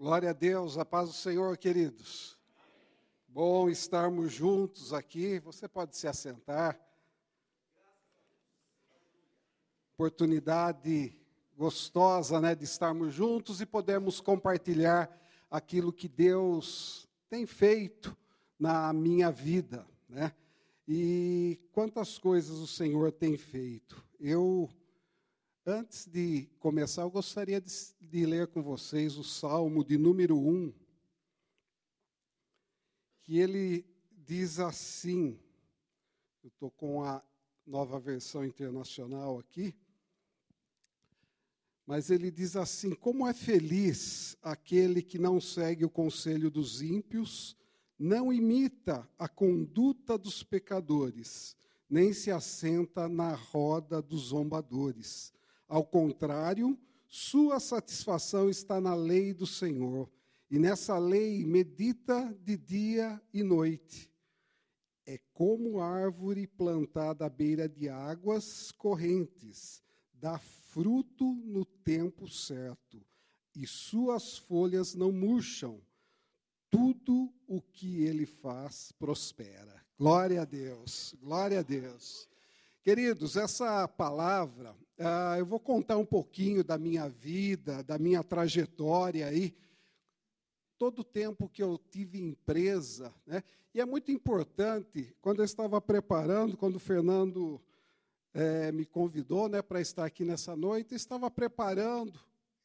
Glória a Deus, a paz do Senhor, queridos. Bom estarmos juntos aqui. Você pode se assentar. Oportunidade gostosa, né, de estarmos juntos e podemos compartilhar aquilo que Deus tem feito na minha vida, né? E quantas coisas o Senhor tem feito. Eu Antes de começar, eu gostaria de, de ler com vocês o Salmo de número 1, que ele diz assim, eu estou com a nova versão internacional aqui, mas ele diz assim: Como é feliz aquele que não segue o conselho dos ímpios, não imita a conduta dos pecadores, nem se assenta na roda dos zombadores ao contrário, sua satisfação está na lei do Senhor, e nessa lei medita de dia e noite. É como árvore plantada à beira de águas correntes, dá fruto no tempo certo, e suas folhas não murcham. Tudo o que ele faz prospera. Glória a Deus, glória a Deus. Queridos, essa palavra, uh, eu vou contar um pouquinho da minha vida, da minha trajetória aí, todo o tempo que eu tive empresa, né? E é muito importante, quando eu estava preparando, quando o Fernando é, me convidou né, para estar aqui nessa noite, estava preparando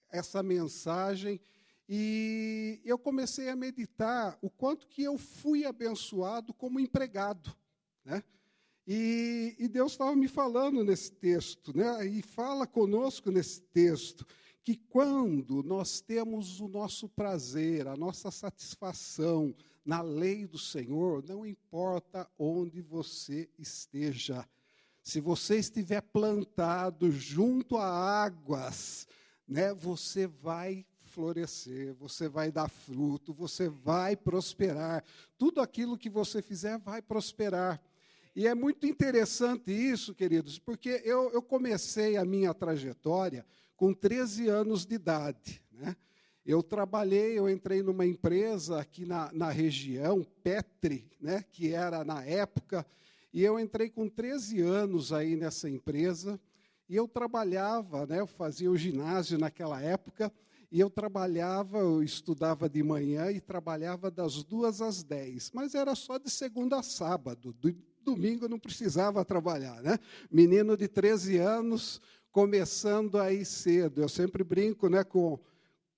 essa mensagem e eu comecei a meditar o quanto que eu fui abençoado como empregado, né? E, e Deus estava me falando nesse texto, né? e fala conosco nesse texto, que quando nós temos o nosso prazer, a nossa satisfação na lei do Senhor, não importa onde você esteja, se você estiver plantado junto a águas, né, você vai florescer, você vai dar fruto, você vai prosperar. Tudo aquilo que você fizer vai prosperar. E é muito interessante isso, queridos, porque eu, eu comecei a minha trajetória com 13 anos de idade. Né? Eu trabalhei, eu entrei numa empresa aqui na, na região, Petri, né, que era na época, e eu entrei com 13 anos aí nessa empresa, e eu trabalhava, né, eu fazia o ginásio naquela época, e eu trabalhava, eu estudava de manhã e trabalhava das duas às dez, mas era só de segunda a sábado, domingo não precisava trabalhar, né? Menino de 13 anos, começando aí cedo. Eu sempre brinco, né, com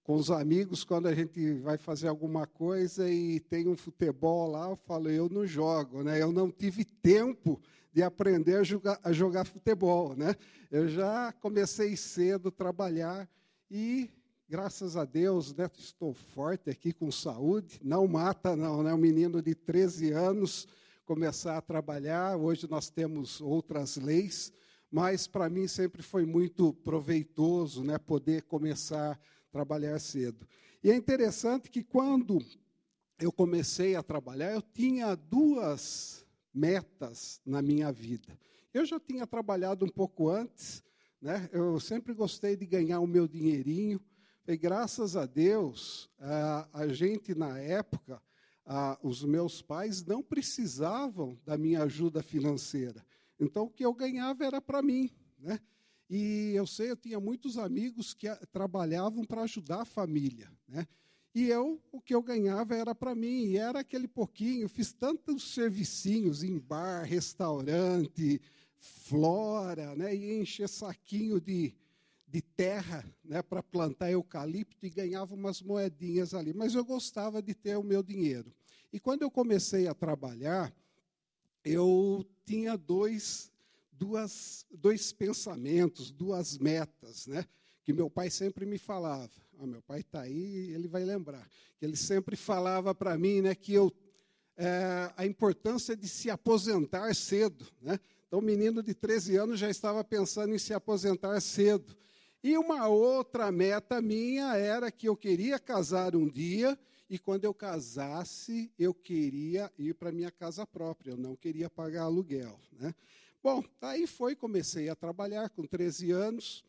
com os amigos quando a gente vai fazer alguma coisa e tem um futebol lá, eu falo, eu não jogo, né? Eu não tive tempo de aprender a jogar, a jogar futebol, né? Eu já comecei cedo a trabalhar e graças a Deus, né, estou forte aqui com saúde, não mata não, né? Um menino de 13 anos começar a trabalhar. Hoje nós temos outras leis, mas para mim sempre foi muito proveitoso né, poder começar a trabalhar cedo. E é interessante que quando eu comecei a trabalhar, eu tinha duas metas na minha vida. Eu já tinha trabalhado um pouco antes, né? eu sempre gostei de ganhar o meu dinheirinho, e graças a Deus, a, a gente na época, ah, os meus pais não precisavam da minha ajuda financeira. Então, o que eu ganhava era para mim. Né? E eu sei, eu tinha muitos amigos que trabalhavam para ajudar a família. Né? E eu, o que eu ganhava era para mim, e era aquele pouquinho. Fiz tantos servicinhos em bar, restaurante, flora, né? e encher saquinho de, de terra né, para plantar eucalipto e ganhava umas moedinhas ali. Mas eu gostava de ter o meu dinheiro. E quando eu comecei a trabalhar, eu tinha dois, duas, dois pensamentos, duas metas, né? que meu pai sempre me falava. Ah, meu pai está aí, ele vai lembrar. Que ele sempre falava para mim né, que eu, é, a importância de se aposentar cedo. Né? Então, o menino de 13 anos já estava pensando em se aposentar cedo. E uma outra meta minha era que eu queria casar um dia e quando eu casasse, eu queria ir para minha casa própria, eu não queria pagar aluguel. Né? Bom, aí foi, comecei a trabalhar com 13 anos,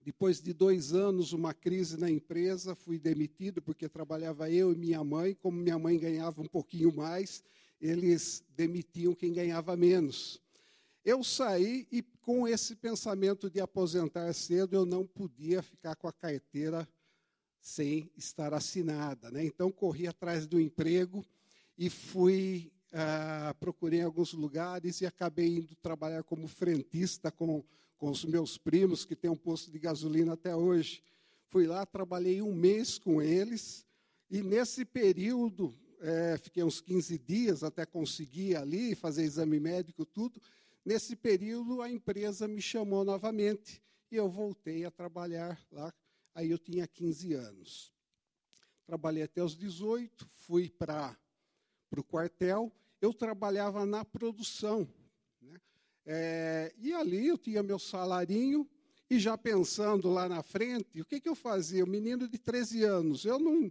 Depois de dois anos, uma crise na empresa, fui demitido porque trabalhava eu e minha mãe. Como minha mãe ganhava um pouquinho mais, eles demitiam quem ganhava menos. Eu saí e, com esse pensamento de aposentar cedo, eu não podia ficar com a carteira sem estar assinada. Né? Então, corri atrás do emprego e fui, ah, procurei alguns lugares e acabei indo trabalhar como frentista com com os meus primos, que têm um posto de gasolina até hoje. Fui lá, trabalhei um mês com eles, e nesse período, é, fiquei uns 15 dias até conseguir ali fazer exame médico, tudo. Nesse período, a empresa me chamou novamente e eu voltei a trabalhar lá. Aí eu tinha 15 anos. Trabalhei até os 18, fui para o quartel. Eu trabalhava na produção. É, e ali eu tinha meu salarinho, e já pensando lá na frente, o que, que eu fazia? O menino de 13 anos, eu não,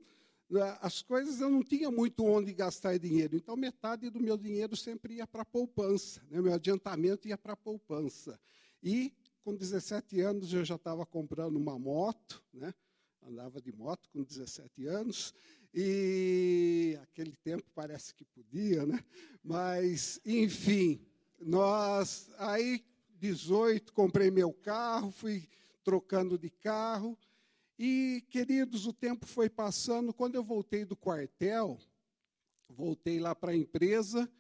as coisas eu não tinha muito onde gastar dinheiro, então metade do meu dinheiro sempre ia para a poupança, né? meu adiantamento ia para a poupança. E com 17 anos eu já estava comprando uma moto, né? andava de moto com 17 anos, e aquele tempo parece que podia, né? mas, enfim, nós, aí, 18, comprei meu carro, fui trocando de carro. E, queridos, o tempo foi passando. Quando eu voltei do quartel, voltei lá para a empresa,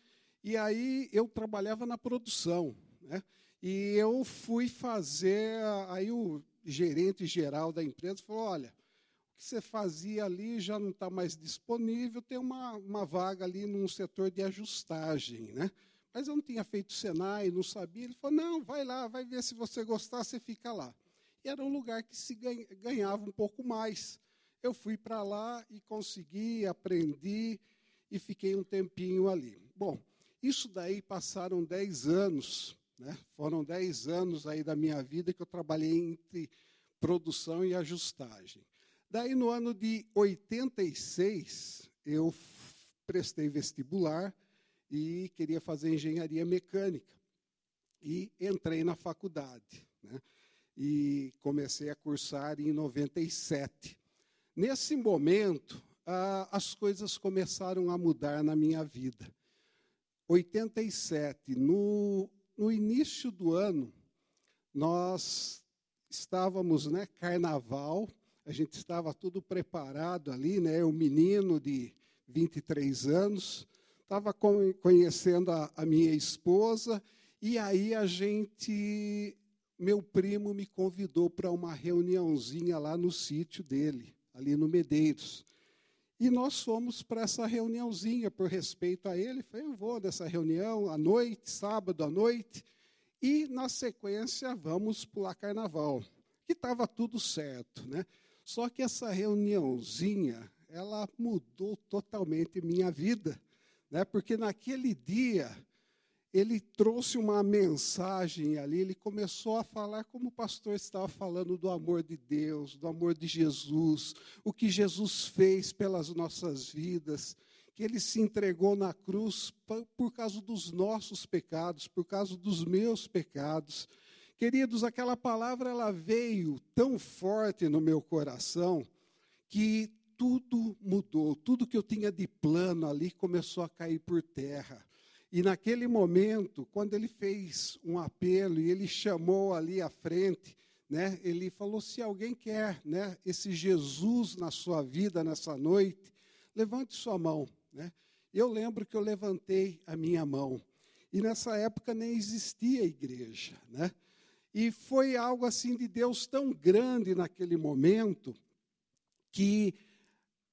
e aí eu trabalhava na produção. Né? E eu fui fazer. Aí o gerente geral da empresa falou: olha, o que você fazia ali já não está mais disponível, tem uma, uma vaga ali num setor de ajustagem. Né? Mas eu não tinha feito Senai, não sabia. Ele falou: não, vai lá, vai ver se você gostar, você fica lá. Era um lugar que se ganhava um pouco mais. Eu fui para lá e consegui, aprendi e fiquei um tempinho ali. Bom, isso daí passaram dez anos, né? foram dez anos aí da minha vida que eu trabalhei entre produção e ajustagem. Daí, no ano de 86, eu prestei vestibular e queria fazer engenharia mecânica. E entrei na faculdade. Né? E comecei a cursar em 97. Nesse momento, ah, as coisas começaram a mudar na minha vida. 87, no, no início do ano, nós estávamos, né, carnaval, a gente estava tudo preparado ali, né, o menino de 23 anos, estava conhecendo a, a minha esposa, e aí a gente, meu primo me convidou para uma reuniãozinha lá no sítio dele, ali no Medeiros. E nós fomos para essa reuniãozinha por respeito a ele. Falei, eu vou dessa reunião à noite, sábado à noite, e na sequência vamos pular carnaval. E estava tudo certo, né? Só que essa reuniãozinha, ela mudou totalmente minha vida né? porque naquele dia ele trouxe uma mensagem ali, ele começou a falar como o pastor estava falando do amor de Deus, do amor de Jesus, o que Jesus fez pelas nossas vidas, que ele se entregou na cruz por causa dos nossos pecados, por causa dos meus pecados. Queridos, aquela palavra ela veio tão forte no meu coração que tudo mudou, tudo que eu tinha de plano ali começou a cair por terra. E naquele momento, quando ele fez um apelo e ele chamou ali à frente, né, ele falou: se alguém quer né, esse Jesus na sua vida nessa noite, levante sua mão. Né? Eu lembro que eu levantei a minha mão. E nessa época nem existia igreja. Né? E foi algo assim de Deus tão grande naquele momento que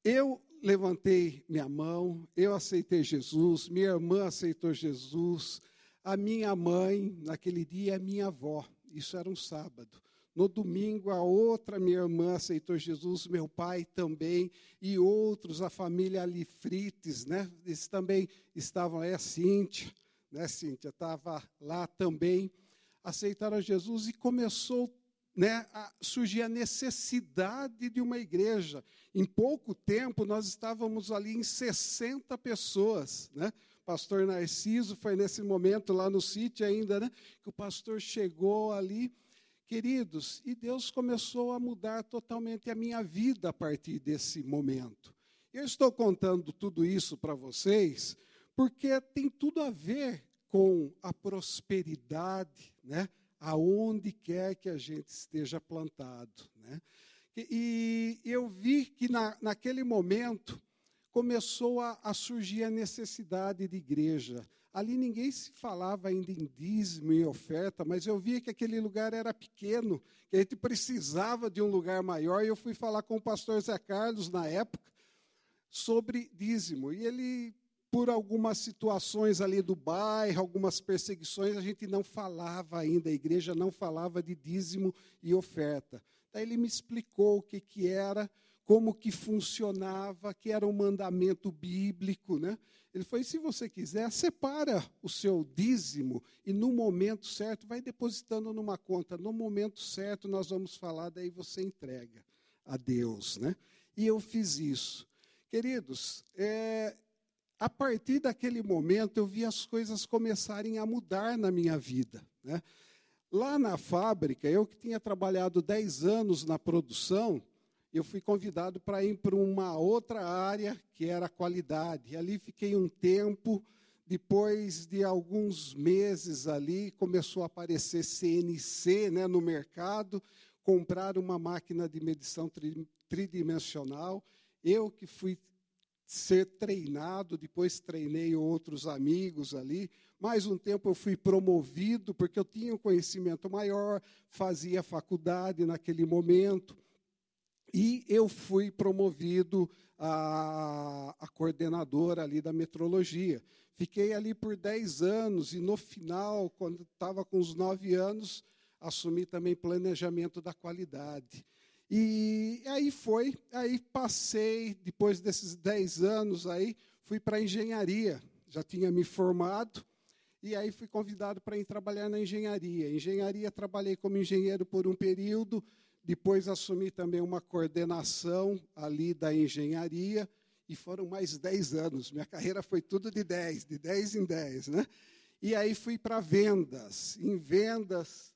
eu levantei minha mão, eu aceitei Jesus, minha irmã aceitou Jesus, a minha mãe, naquele dia, a minha avó, isso era um sábado. No domingo, a outra minha irmã aceitou Jesus, meu pai também, e outros, a família ali Frites, né? Eles também estavam, é a Cíntia, né, Cíntia? Estava lá também, aceitaram Jesus e começou né, a surgir a necessidade de uma igreja. Em pouco tempo, nós estávamos ali em 60 pessoas. Né? Pastor Narciso foi nesse momento lá no sítio ainda, né, que o pastor chegou ali. Queridos, e Deus começou a mudar totalmente a minha vida a partir desse momento. Eu estou contando tudo isso para vocês porque tem tudo a ver com a prosperidade, né? Aonde quer que a gente esteja plantado. Né? E eu vi que na, naquele momento começou a, a, surgir a necessidade de igreja. Ali ninguém se falava ainda em dízimo e oferta, mas eu via que aquele lugar era pequeno, que a gente precisava de um lugar maior, e eu fui falar com o pastor Zé Carlos na época sobre dízimo. E ele por algumas situações ali do bairro, algumas perseguições, a gente não falava ainda, a igreja não falava de dízimo e oferta. Daí ele me explicou o que, que era, como que funcionava, que era um mandamento bíblico. Né? Ele falou, se você quiser, separa o seu dízimo e no momento certo, vai depositando numa conta. No momento certo nós vamos falar, daí você entrega a Deus. Né? E eu fiz isso. Queridos, é, a partir daquele momento eu vi as coisas começarem a mudar na minha vida. Né? Lá na fábrica, eu que tinha trabalhado 10 anos na produção, eu fui convidado para ir para uma outra área que era a qualidade. E ali fiquei um tempo, depois de alguns meses ali, começou a aparecer CNC né, no mercado, comprar uma máquina de medição tridimensional. Eu que fui ser treinado, depois treinei outros amigos ali. Mais um tempo eu fui promovido, porque eu tinha um conhecimento maior, fazia faculdade naquele momento. E eu fui promovido a, a coordenadora ali da metrologia. Fiquei ali por 10 anos e no final, quando estava com os 9 anos, assumi também planejamento da qualidade. E aí foi, aí passei, depois desses 10 anos aí, fui para engenharia. Já tinha me formado, e aí fui convidado para ir trabalhar na engenharia. Engenharia, trabalhei como engenheiro por um período, depois assumi também uma coordenação ali da engenharia, e foram mais 10 anos. Minha carreira foi tudo de 10, de 10 em 10. Né? E aí fui para vendas. Em vendas,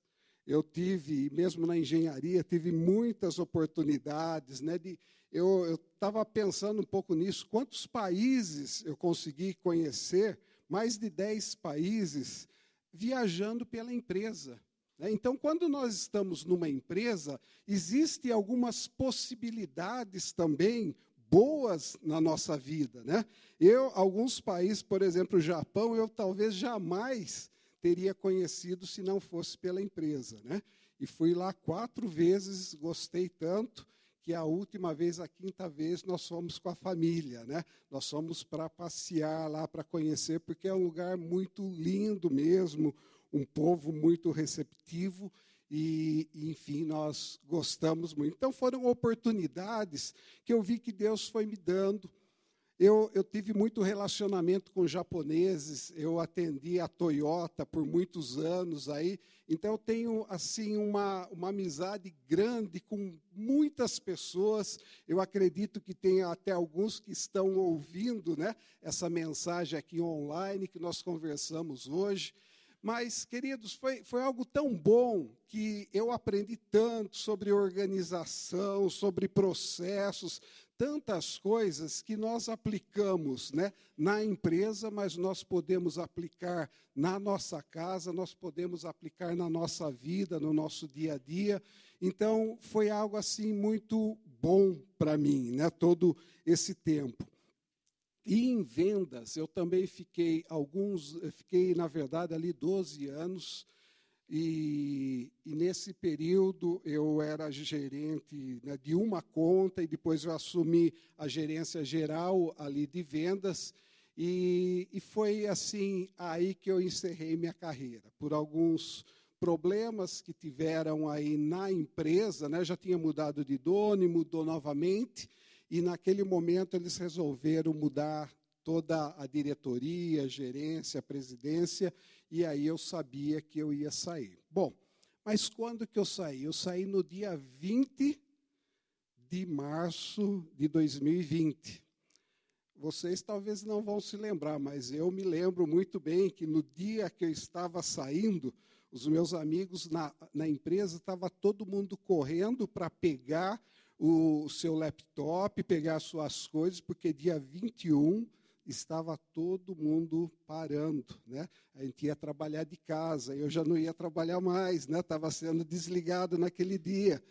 eu tive, mesmo na engenharia, tive muitas oportunidades. Né, de, eu estava pensando um pouco nisso, quantos países eu consegui conhecer, mais de 10 países, viajando pela empresa. Né. Então, quando nós estamos numa empresa, existem algumas possibilidades também boas na nossa vida, né? Eu, alguns países, por exemplo, o Japão, eu talvez jamais teria conhecido se não fosse pela empresa. Né? E fui lá quatro vezes, gostei tanto, que a última vez, a quinta vez, nós fomos com a família. Né? Nós fomos para passear lá, para conhecer, porque é um lugar muito lindo mesmo, um povo muito receptivo. E, enfim, nós gostamos muito. Então, foram oportunidades que eu vi que Deus foi me dando eu, eu, tive muito relacionamento com japoneses, eu atendi a Toyota por muitos anos aí, então eu tenho assim uma, uma amizade grande com muitas pessoas. Eu acredito que tem até alguns que estão ouvindo né, essa mensagem aqui online que nós conversamos hoje. Mas, queridos, foi, foi algo tão bom que eu aprendi tanto sobre organização, sobre processos, tantas coisas que nós aplicamos né, na empresa, mas nós podemos aplicar na nossa casa, nós podemos aplicar na nossa vida, no nosso dia a dia. Então, foi algo assim muito bom para mim, né, todo esse tempo. E em vendas, eu também fiquei alguns, fiquei, na verdade, ali 12 anos e, e, nesse período eu era gerente né, de uma conta e depois eu assumi a gerência geral ali de vendas. E, e foi assim aí que eu encerrei minha carreira. Por alguns problemas que tiveram aí na empresa, né, já tinha mudado de dono e mudou novamente. E naquele momento eles resolveram mudar toda a diretoria, gerência, presidência e aí eu sabia que eu ia sair. Bom, mas quando que eu saí? Eu saí no dia 20 de março de 2020. Vocês talvez não vão se lembrar, mas eu me lembro muito bem que no dia que eu estava saindo, os meus amigos na, na empresa, estava todo mundo correndo para pegar o seu laptop, pegar as suas coisas, porque dia 21 estava todo mundo parando, né? A gente ia trabalhar de casa, eu já não ia trabalhar mais, né? Estava sendo desligado naquele dia.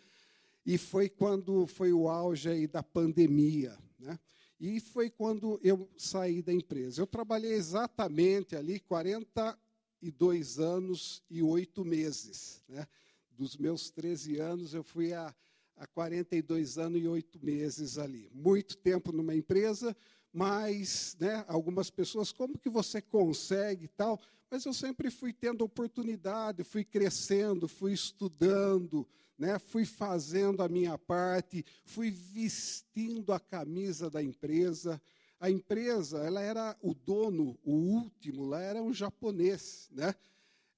E foi quando foi o auge aí da pandemia, né? E foi quando eu saí da empresa. Eu trabalhei exatamente ali 40 42 anos e oito meses. Né? Dos meus 13 anos, eu fui a, a 42 anos e oito meses ali. Muito tempo numa empresa, mas né, algumas pessoas, como que você consegue e tal? Mas eu sempre fui tendo oportunidade, fui crescendo, fui estudando, né, fui fazendo a minha parte, fui vestindo a camisa da empresa, a empresa, ela era o dono, o último, lá era um japonês, né?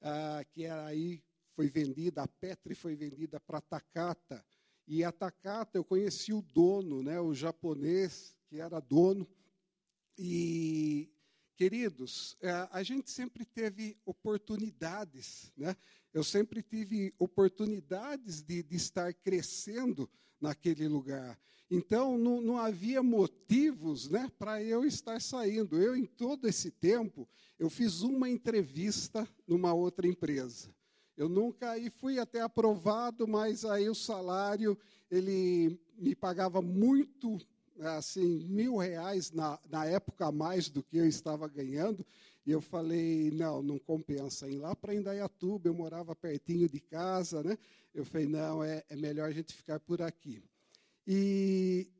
Ah, que era aí foi vendida, a Petri foi vendida para a Takata. E a Takata, eu conheci o dono, né, o japonês, que era dono. E, queridos, é, a gente sempre teve oportunidades, né? Eu sempre tive oportunidades de, de estar crescendo naquele lugar. Então, não, não havia motivos né, para eu estar saindo. Eu, em todo esse tempo, eu fiz uma entrevista numa outra empresa. Eu nunca aí fui até aprovado, mas aí o salário ele me pagava muito, assim, mil reais na, na época a mais do que eu estava ganhando. E eu falei, não, não compensa. Ir lá para Indaiatuba, eu morava pertinho de casa, né? Eu falei, não, é, é melhor a gente ficar por aqui. E,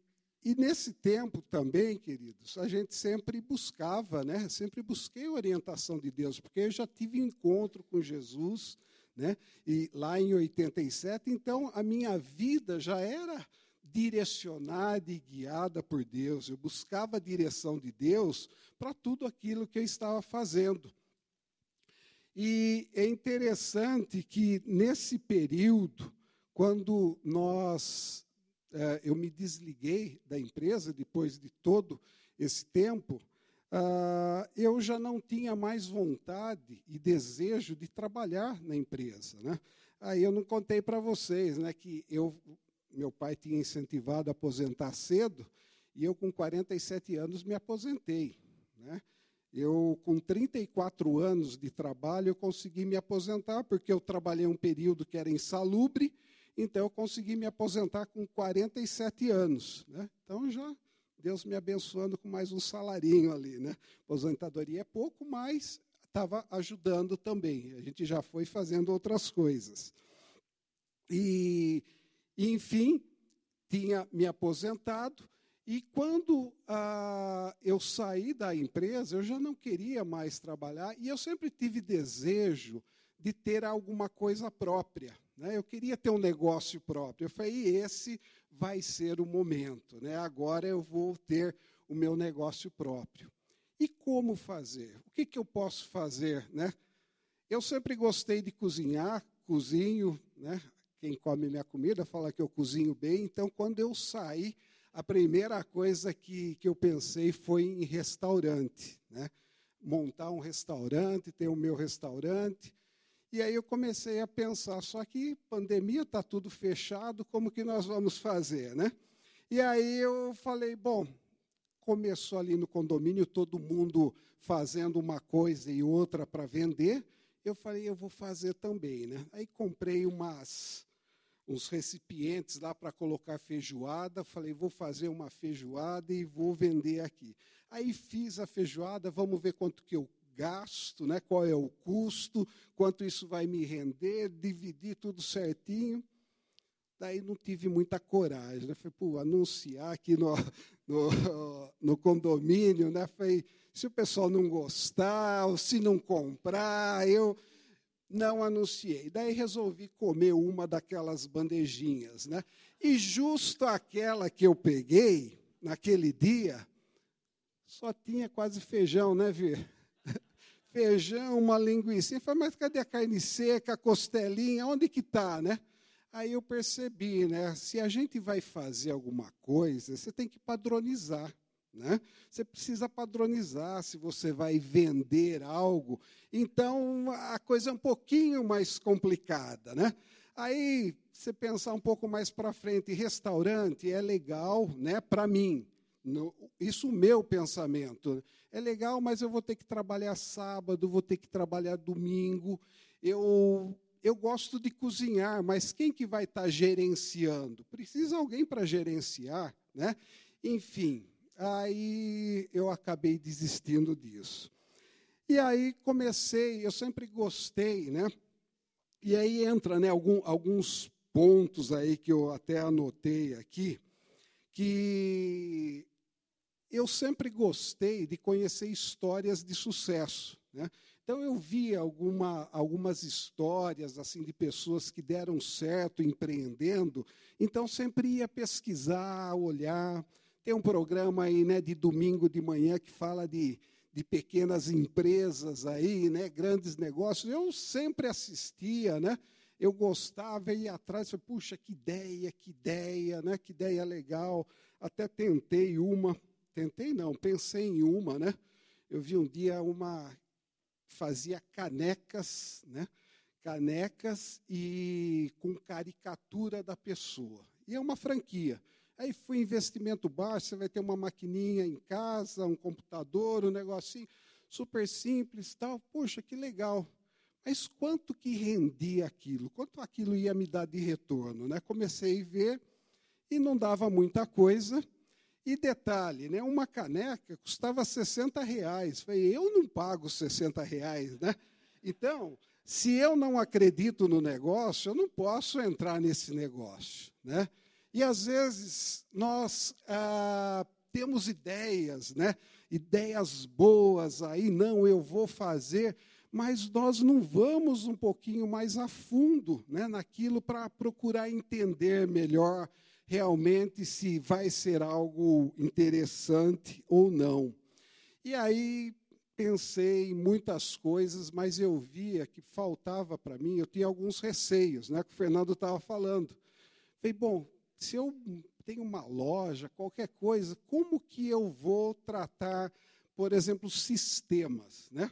e nesse tempo também, queridos, a gente sempre buscava, né? Sempre busquei orientação de Deus, porque eu já tive encontro com Jesus, né? E lá em 87, então a minha vida já era direcionada e guiada por Deus. Eu buscava a direção de Deus para tudo aquilo que eu estava fazendo. E é interessante que nesse período, quando nós eh, eu me desliguei da empresa depois de todo esse tempo, ah, eu já não tinha mais vontade e desejo de trabalhar na empresa. Né? Aí eu não contei para vocês né, que eu, meu pai tinha incentivado a aposentar cedo e eu, com 47 anos, me aposentei. Né? Eu, com 34 anos de trabalho, eu consegui me aposentar, porque eu trabalhei um período que era insalubre então eu consegui me aposentar com 47 anos. Né? Então já Deus me abençoando com mais um salarinho ali. Né? Aposentadoria é pouco, mas estava ajudando também. A gente já foi fazendo outras coisas. E, enfim, tinha me aposentado. E quando ah, eu saí da empresa, eu já não queria mais trabalhar, e eu sempre tive desejo de ter alguma coisa própria. Né? Eu queria ter um negócio próprio. Eu falei, esse vai ser o momento. Né? Agora eu vou ter o meu negócio próprio. E como fazer? O que, que eu posso fazer? Né? Eu sempre gostei de cozinhar, cozinho. Né? Quem come minha comida fala que eu cozinho bem. Então, quando eu saí, a primeira coisa que, que eu pensei foi em restaurante. Né? Montar um restaurante, ter o meu restaurante. E aí eu comecei a pensar, só que pandemia está tudo fechado, como que nós vamos fazer, né? E aí eu falei, bom, começou ali no condomínio todo mundo fazendo uma coisa e outra para vender. Eu falei, eu vou fazer também, né? Aí comprei umas uns recipientes lá para colocar feijoada. Falei, vou fazer uma feijoada e vou vender aqui. Aí fiz a feijoada, vamos ver quanto que eu gasto, né? qual é o custo, quanto isso vai me render, dividir tudo certinho. Daí não tive muita coragem. Né? Falei, pô, anunciar aqui no, no, no condomínio, né? Falei, se o pessoal não gostar, ou se não comprar, eu não anunciei. Daí resolvi comer uma daquelas bandejinhas. Né? E justo aquela que eu peguei, naquele dia, só tinha quase feijão, né, Vir? feijão, uma linguiça. Eu falei, mas cadê a carne seca, a costelinha? Onde que está, né? Aí eu percebi, né? Se a gente vai fazer alguma coisa, você tem que padronizar, Né? Você precisa padronizar se você vai vender algo. Então, a coisa é um pouquinho mais complicada. Né? Aí, você pensar um pouco mais para frente, restaurante é legal né, para mim. No, isso o meu pensamento. É legal, mas eu vou ter que trabalhar sábado, vou ter que trabalhar domingo. Eu, eu gosto de cozinhar, mas quem que vai estar tá gerenciando? Precisa alguém para gerenciar, né? Enfim, Aí eu acabei desistindo disso. E aí comecei, eu sempre gostei, né? E aí entra né, algum, alguns pontos aí que eu até anotei aqui, que eu sempre gostei de conhecer histórias de sucesso. Né? Então eu via alguma, algumas histórias assim de pessoas que deram certo empreendendo, então sempre ia pesquisar, olhar. Tem um programa aí, né, de domingo de manhã que fala de, de pequenas empresas aí, né, grandes negócios. Eu sempre assistia, né? Eu gostava, ia atrás, falei, puxa, que ideia, que ideia, né? Que ideia legal. Até tentei uma, tentei não, pensei em uma, né? Eu vi um dia uma fazia canecas, né? Canecas e com caricatura da pessoa. E é uma franquia. Aí foi investimento baixo, você vai ter uma maquininha em casa, um computador, um negocinho super simples, tal. Poxa, que legal. Mas quanto que rendia aquilo? Quanto aquilo ia me dar de retorno? Né? Comecei a ver e não dava muita coisa. E detalhe, né, uma caneca custava 60 reais. Falei, eu não pago 60 reais. Né? Então, se eu não acredito no negócio, eu não posso entrar nesse negócio. Né? E às vezes nós ah, temos ideias, né? ideias boas, aí não, eu vou fazer, mas nós não vamos um pouquinho mais a fundo né, naquilo para procurar entender melhor realmente se vai ser algo interessante ou não. E aí pensei em muitas coisas, mas eu via que faltava para mim, eu tinha alguns receios, né, que o Fernando estava falando. Falei, bom, se eu tenho uma loja, qualquer coisa, como que eu vou tratar, por exemplo, sistemas, né?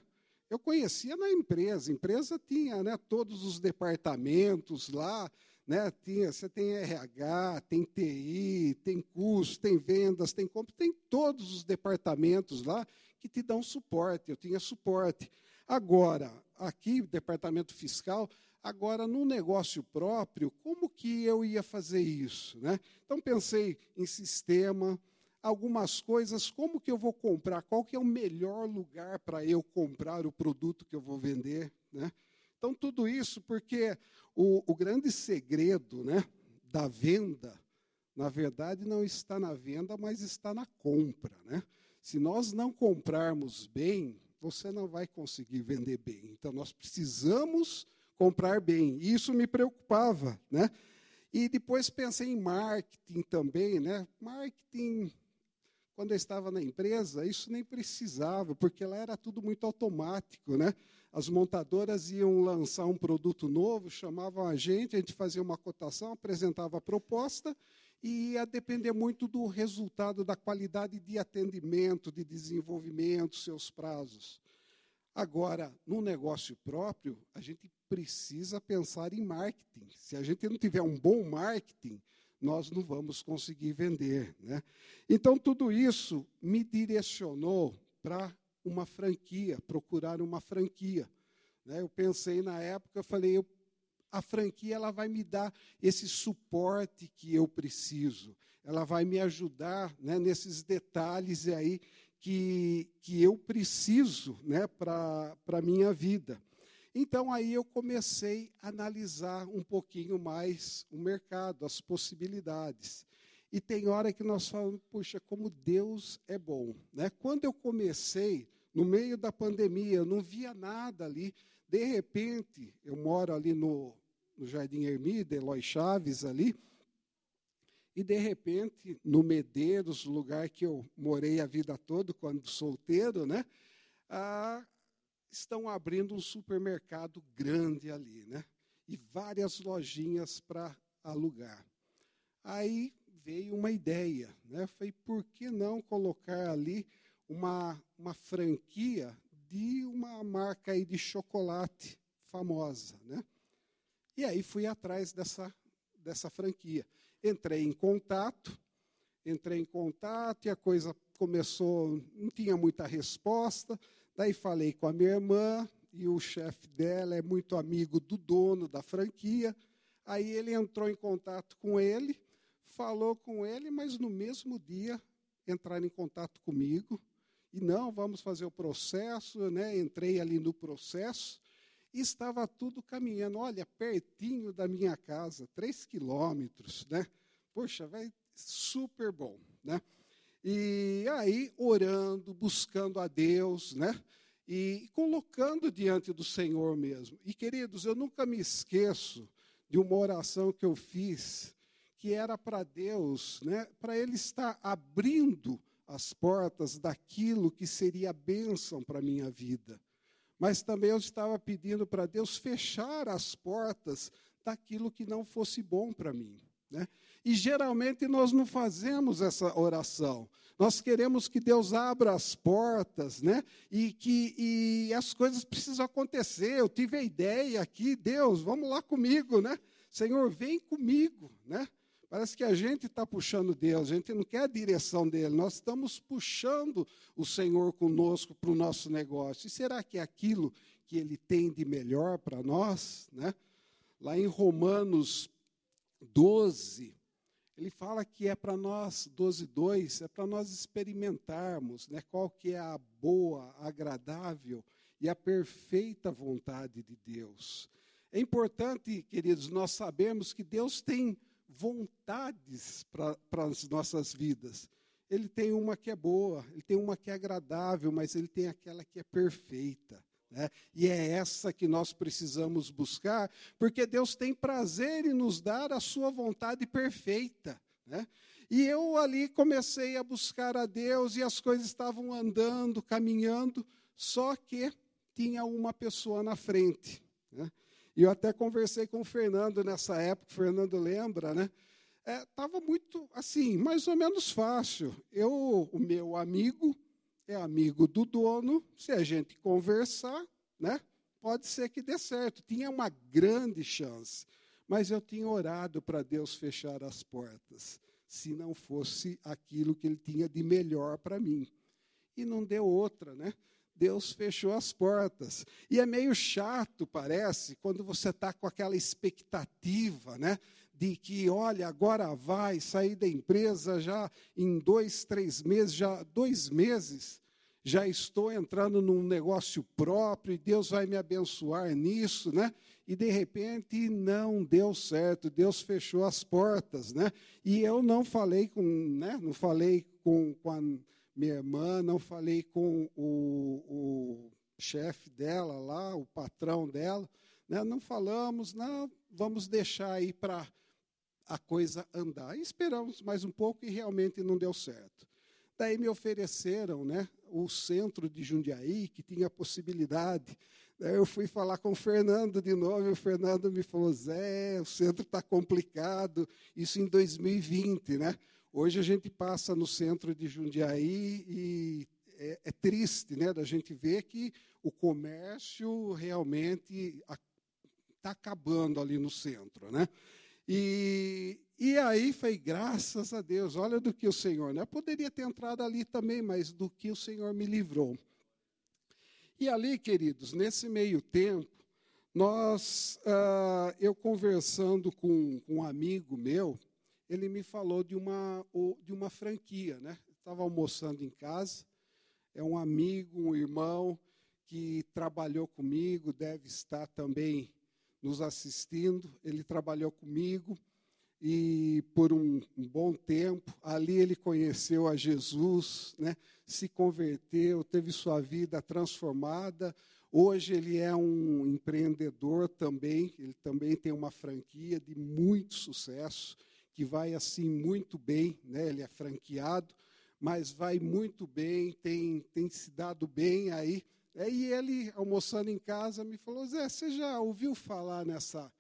Eu conhecia na empresa, a empresa tinha né, todos os departamentos lá, né, tinha, você tem RH, tem TI, tem custo, tem vendas, tem compra, tem todos os departamentos lá que te dão suporte. Eu tinha suporte. Agora, aqui, departamento fiscal, Agora, no negócio próprio, como que eu ia fazer isso? Né? Então, pensei em sistema, algumas coisas, como que eu vou comprar, qual que é o melhor lugar para eu comprar o produto que eu vou vender. Né? Então, tudo isso porque o, o grande segredo né, da venda, na verdade, não está na venda, mas está na compra. Né? Se nós não comprarmos bem, você não vai conseguir vender bem. Então, nós precisamos comprar bem. Isso me preocupava, né? E depois pensei em marketing também, né? Marketing, quando eu estava na empresa, isso nem precisava, porque lá era tudo muito automático, né? As montadoras iam lançar um produto novo, chamavam a gente, a gente fazia uma cotação, apresentava a proposta e ia depender muito do resultado, da qualidade de atendimento, de desenvolvimento, seus prazos. Agora, no negócio próprio, a gente precisa pensar em marketing. Se a gente não tiver um bom marketing, nós não vamos conseguir vender. Né? Então, tudo isso me direcionou para uma franquia, procurar uma franquia. Né? Eu pensei na época, eu falei, eu, a franquia ela vai me dar esse suporte que eu preciso, ela vai me ajudar né, nesses detalhes aí que, que eu preciso né, para a minha vida. Então aí eu comecei a analisar um pouquinho mais o mercado, as possibilidades. E tem hora que nós falamos, puxa, como Deus é bom. Né? Quando eu comecei, no meio da pandemia, eu não via nada ali. De repente, eu moro ali no, no Jardim Ermida, Eloy Chaves ali, e, de repente, no Medeiros, lugar que eu morei a vida toda, quando solteiro, né? Ah, estão abrindo um supermercado grande ali, né? E várias lojinhas para alugar. Aí veio uma ideia. Né? Falei, por que não colocar ali uma, uma franquia de uma marca aí de chocolate famosa. Né? E aí fui atrás dessa, dessa franquia. Entrei em contato, entrei em contato e a coisa começou, não tinha muita resposta. Daí falei com a minha irmã e o chefe dela é muito amigo do dono da franquia. Aí ele entrou em contato com ele, falou com ele, mas no mesmo dia entraram em contato comigo. E não, vamos fazer o processo, né? Entrei ali no processo e estava tudo caminhando. Olha, pertinho da minha casa, três quilômetros, né? Poxa, vai super bom, né? E aí, orando, buscando a Deus, né? E colocando diante do Senhor mesmo. E, queridos, eu nunca me esqueço de uma oração que eu fiz, que era para Deus, né? Para Ele estar abrindo as portas daquilo que seria bênção para a minha vida. Mas também eu estava pedindo para Deus fechar as portas daquilo que não fosse bom para mim. Né? E geralmente nós não fazemos essa oração. Nós queremos que Deus abra as portas, né? E que e as coisas precisam acontecer. Eu tive a ideia aqui, Deus, vamos lá comigo, né? Senhor, vem comigo, né? Parece que a gente está puxando Deus, a gente não quer a direção dele, nós estamos puxando o Senhor conosco para o nosso negócio. E será que é aquilo que ele tem de melhor para nós? Né? Lá em Romanos 12, ele fala que é para nós, 12, 2, é para nós experimentarmos né, qual que é a boa, agradável e a perfeita vontade de Deus. É importante, queridos, nós sabemos que Deus tem vontades para as nossas vidas. Ele tem uma que é boa, ele tem uma que é agradável, mas ele tem aquela que é perfeita. Né? E é essa que nós precisamos buscar, porque Deus tem prazer em nos dar a sua vontade perfeita. Né? E eu ali comecei a buscar a Deus e as coisas estavam andando, caminhando, só que tinha uma pessoa na frente. Né? E eu até conversei com o Fernando nessa época, o Fernando lembra, né? Estava é, muito, assim, mais ou menos fácil. Eu, o meu amigo, é amigo do dono, se a gente conversar, né? Pode ser que dê certo. Tinha uma grande chance. Mas eu tinha orado para Deus fechar as portas, se não fosse aquilo que Ele tinha de melhor para mim. E não deu outra, né? Deus fechou as portas. E é meio chato, parece, quando você está com aquela expectativa, né? De que, olha, agora vai sair da empresa já em dois, três meses, já dois meses, já estou entrando num negócio próprio e Deus vai me abençoar nisso, né? E de repente não deu certo, Deus fechou as portas, né? E eu não falei com, né? Não falei com, com a minha irmã, não falei com o, o chefe dela lá, o patrão dela, né? não falamos, não, vamos deixar aí para a coisa andar. E esperamos mais um pouco e realmente não deu certo. Daí me ofereceram né, o centro de Jundiaí, que tinha possibilidade. Daí eu fui falar com o Fernando de novo, e o Fernando me falou, Zé, o centro está complicado, isso em 2020, né? Hoje a gente passa no centro de Jundiaí e é, é triste né, da gente ver que o comércio realmente está acabando ali no centro. Né? E, e aí foi, graças a Deus, olha do que o Senhor, né? Eu poderia ter entrado ali também, mas do que o Senhor me livrou. E ali, queridos, nesse meio tempo, nós, uh, eu conversando com, com um amigo meu, ele me falou de uma, de uma franquia. Né? Estava almoçando em casa, é um amigo, um irmão que trabalhou comigo, deve estar também nos assistindo. Ele trabalhou comigo e por um, um, bom tempo ali ele conheceu a Jesus, né? se converteu, teve sua vida transformada. Hoje ele é um empreendedor também, ele também tem uma franquia de muito sucesso que vai assim muito bem, né? ele é franqueado, mas vai muito bem, tem, tem se dado bem aí. E ele, almoçando em casa, me falou, Zé, você já ouviu falar nessa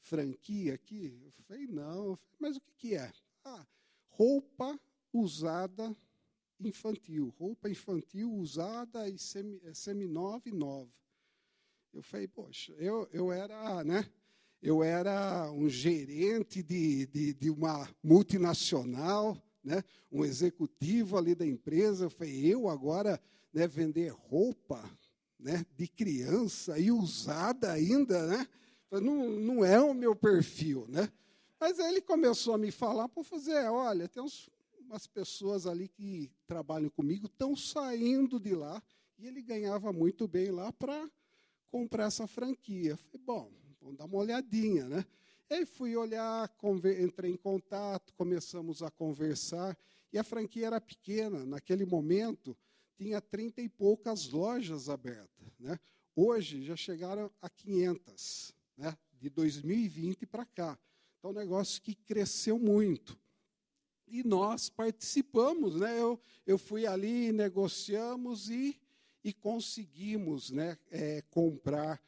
franquia aqui? Eu falei, não. mas o que, que é? Ah, roupa usada infantil, roupa infantil usada e semi, é, seminova e nova. Eu falei, poxa, eu, eu era, né? Eu era um gerente de, de, de uma multinacional, né? um executivo ali da empresa. Eu falei, eu agora né, vender roupa né, de criança e usada ainda, né? Não, não é o meu perfil, né? Mas aí ele começou a me falar para fazer, olha, tem uns, umas pessoas ali que trabalham comigo, estão saindo de lá, e ele ganhava muito bem lá para comprar essa franquia. Falei, bom, vamos dar uma olhadinha, né? Aí fui olhar, entrei em contato, começamos a conversar, e a franquia era pequena. Naquele momento, tinha 30 e poucas lojas abertas. Né? Hoje, já chegaram a 500, né? de 2020 para cá. Então, um negócio que cresceu muito. E nós participamos, né? Eu, eu fui ali, negociamos e, e conseguimos né, é, comprar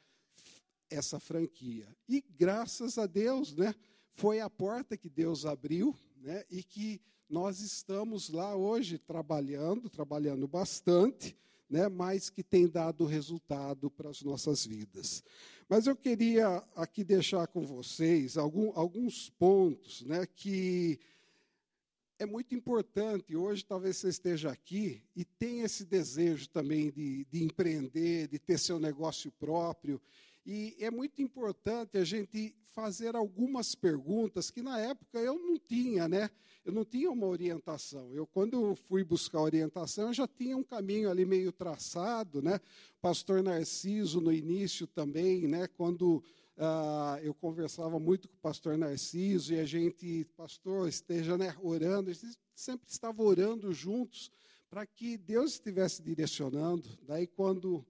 essa franquia. E graças a Deus, né, foi a porta que Deus abriu, né, e que nós estamos lá hoje trabalhando, trabalhando bastante, né, mas que tem dado resultado para as nossas vidas. Mas eu queria aqui deixar com vocês algum, alguns pontos né, que é muito importante. Hoje, talvez você esteja aqui e tenha esse desejo também de, de empreender, de ter seu negócio próprio. E é muito importante a gente fazer algumas perguntas que na época eu não tinha, né? Eu não tinha uma orientação. Eu quando fui buscar orientação, eu já tinha um caminho ali meio traçado, né? Pastor Narciso no início também, né? Quando ah, eu conversava muito com o pastor Narciso e a gente, pastor, esteja né, orando, a gente sempre estava orando juntos para que Deus estivesse direcionando. Daí quando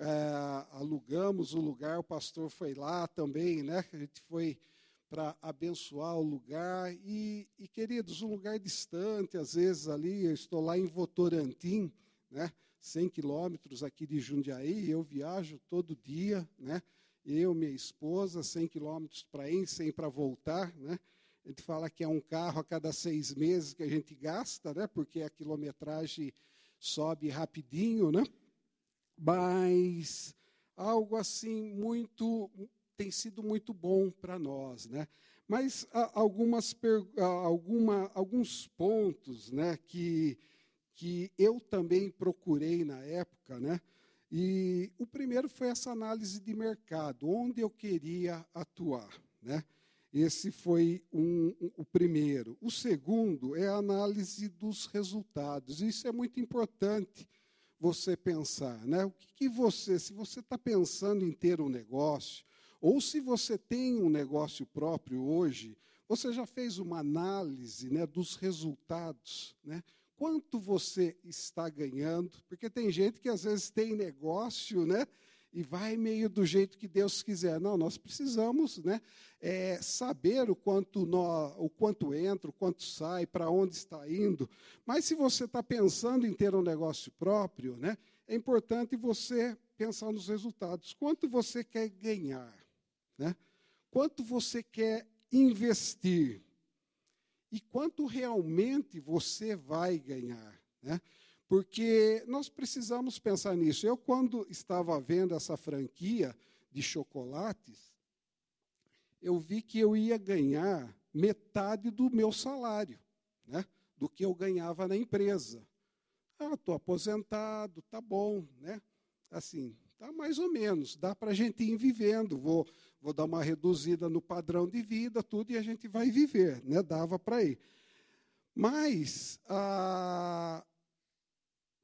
é, alugamos o lugar, o pastor foi lá também, né? A gente foi para abençoar o lugar. E, e, queridos, um lugar distante, às vezes ali, eu estou lá em Votorantim, né? 100 quilômetros aqui de Jundiaí, eu viajo todo dia, né? Eu, minha esposa, 100 quilômetros para ir, 100 para voltar, né? A gente fala que é um carro a cada seis meses que a gente gasta, né? Porque a quilometragem sobe rapidinho, né? Mas algo assim muito tem sido muito bom para nós, né? Mas algumas alguma, alguns pontos, né, que que eu também procurei na época, né? E o primeiro foi essa análise de mercado, onde eu queria atuar, né? Esse foi um, um, o primeiro. O segundo é a análise dos resultados. Isso é muito importante você pensar, né? O que, que você, se você está pensando em ter um negócio, ou se você tem um negócio próprio hoje, você já fez uma análise né, dos resultados, né? Quanto você está ganhando? Porque tem gente que às vezes tem negócio, né? E vai meio do jeito que Deus quiser. Não, nós precisamos né, é, saber o quanto, nó, o quanto entra, o quanto sai, para onde está indo. Mas se você está pensando em ter um negócio próprio, né, é importante você pensar nos resultados. Quanto você quer ganhar? Né? Quanto você quer investir? E quanto realmente você vai ganhar? Né? Porque nós precisamos pensar nisso. Eu, quando estava vendo essa franquia de chocolates, eu vi que eu ia ganhar metade do meu salário, né, do que eu ganhava na empresa. Ah, estou aposentado, tá bom, né? Assim, tá mais ou menos, dá para a gente ir vivendo. Vou, vou dar uma reduzida no padrão de vida, tudo, e a gente vai viver, né? Dava para ir. Mas ah,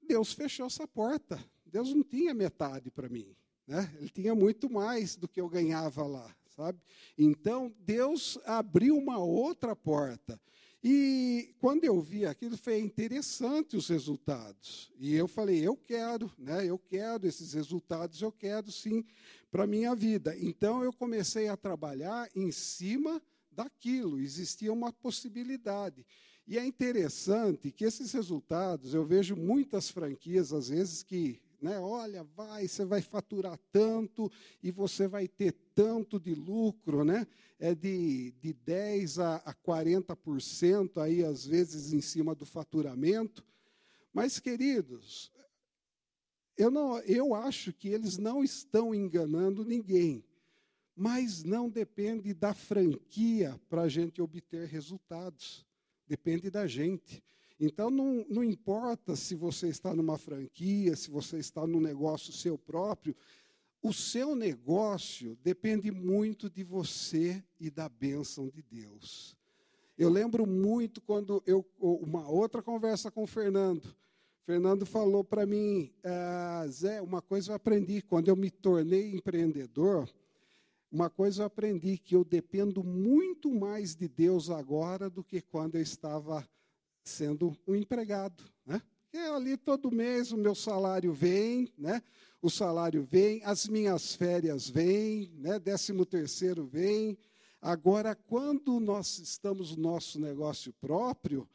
Deus fechou essa porta. Deus não tinha metade para mim. Né? Ele tinha muito mais do que eu ganhava lá, sabe? Então, Deus abriu uma outra porta. E quando eu vi aquilo, foi interessante os resultados. E eu falei, eu quero, né? Eu quero esses resultados, eu quero sim para minha vida. Então eu comecei a trabalhar em cima daquilo, existia uma possibilidade. E é interessante que esses resultados, eu vejo muitas franquias, às vezes, que né? Olha, vai, você vai faturar tanto e você vai ter tanto de lucro, né? É de, de 10 a, a 40% aí, às vezes, em cima do faturamento. Mas, queridos, eu, não, eu acho que eles não estão enganando ninguém, mas não depende da franquia para a gente obter resultados. Depende da gente. Então, não, não importa se você está numa franquia, se você está num negócio seu próprio, o seu negócio depende muito de você e da bênção de Deus. Eu lembro muito quando eu uma outra conversa com o Fernando. Fernando falou para mim, ah, Zé, uma coisa eu aprendi quando eu me tornei empreendedor. Uma coisa eu aprendi que eu dependo muito mais de Deus agora do que quando eu estava sendo um empregado, né? Porque ali todo mês o meu salário vem, né? O salário vem, as minhas férias vêm, né? Décimo terceiro vem. Agora, quando nós estamos no nosso negócio próprio,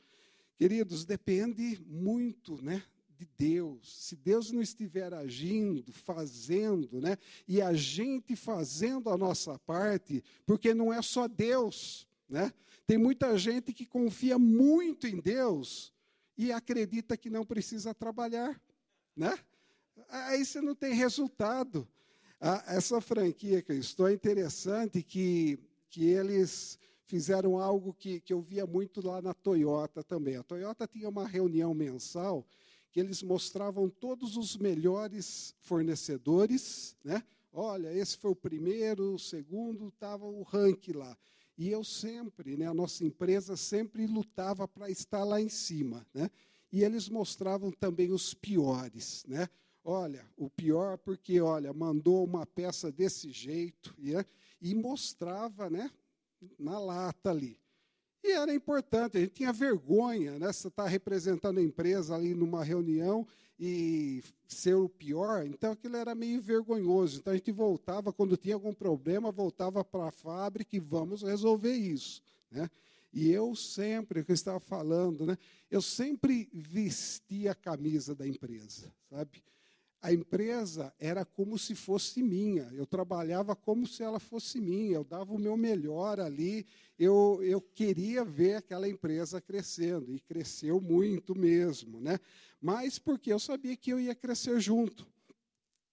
queridos, depende muito, né? De Deus, se Deus não estiver agindo, fazendo, né, e a gente fazendo a nossa parte, porque não é só Deus, né? Tem muita gente que confia muito em Deus e acredita que não precisa trabalhar, né? Aí você não tem resultado. Essa franquia que eu estou é interessante que, que eles fizeram algo que, que eu via muito lá na Toyota também. A Toyota tinha uma reunião mensal que eles mostravam todos os melhores fornecedores, né? Olha, esse foi o primeiro, o segundo, estava o ranking lá. E eu sempre, né, a nossa empresa sempre lutava para estar lá em cima. Né? E eles mostravam também os piores. Né? Olha, o pior porque, olha, mandou uma peça desse jeito. E, e mostrava né, na lata ali. E era importante, a gente tinha vergonha, né? Você está representando a empresa ali numa reunião e ser o pior, então aquilo era meio vergonhoso. Então a gente voltava, quando tinha algum problema, voltava para a fábrica e vamos resolver isso. Né? E eu sempre, o que eu estava falando, né? eu sempre vestia a camisa da empresa, sabe? a empresa era como se fosse minha. Eu trabalhava como se ela fosse minha. Eu dava o meu melhor ali. Eu, eu queria ver aquela empresa crescendo. E cresceu muito mesmo. Né? Mas porque eu sabia que eu ia crescer junto.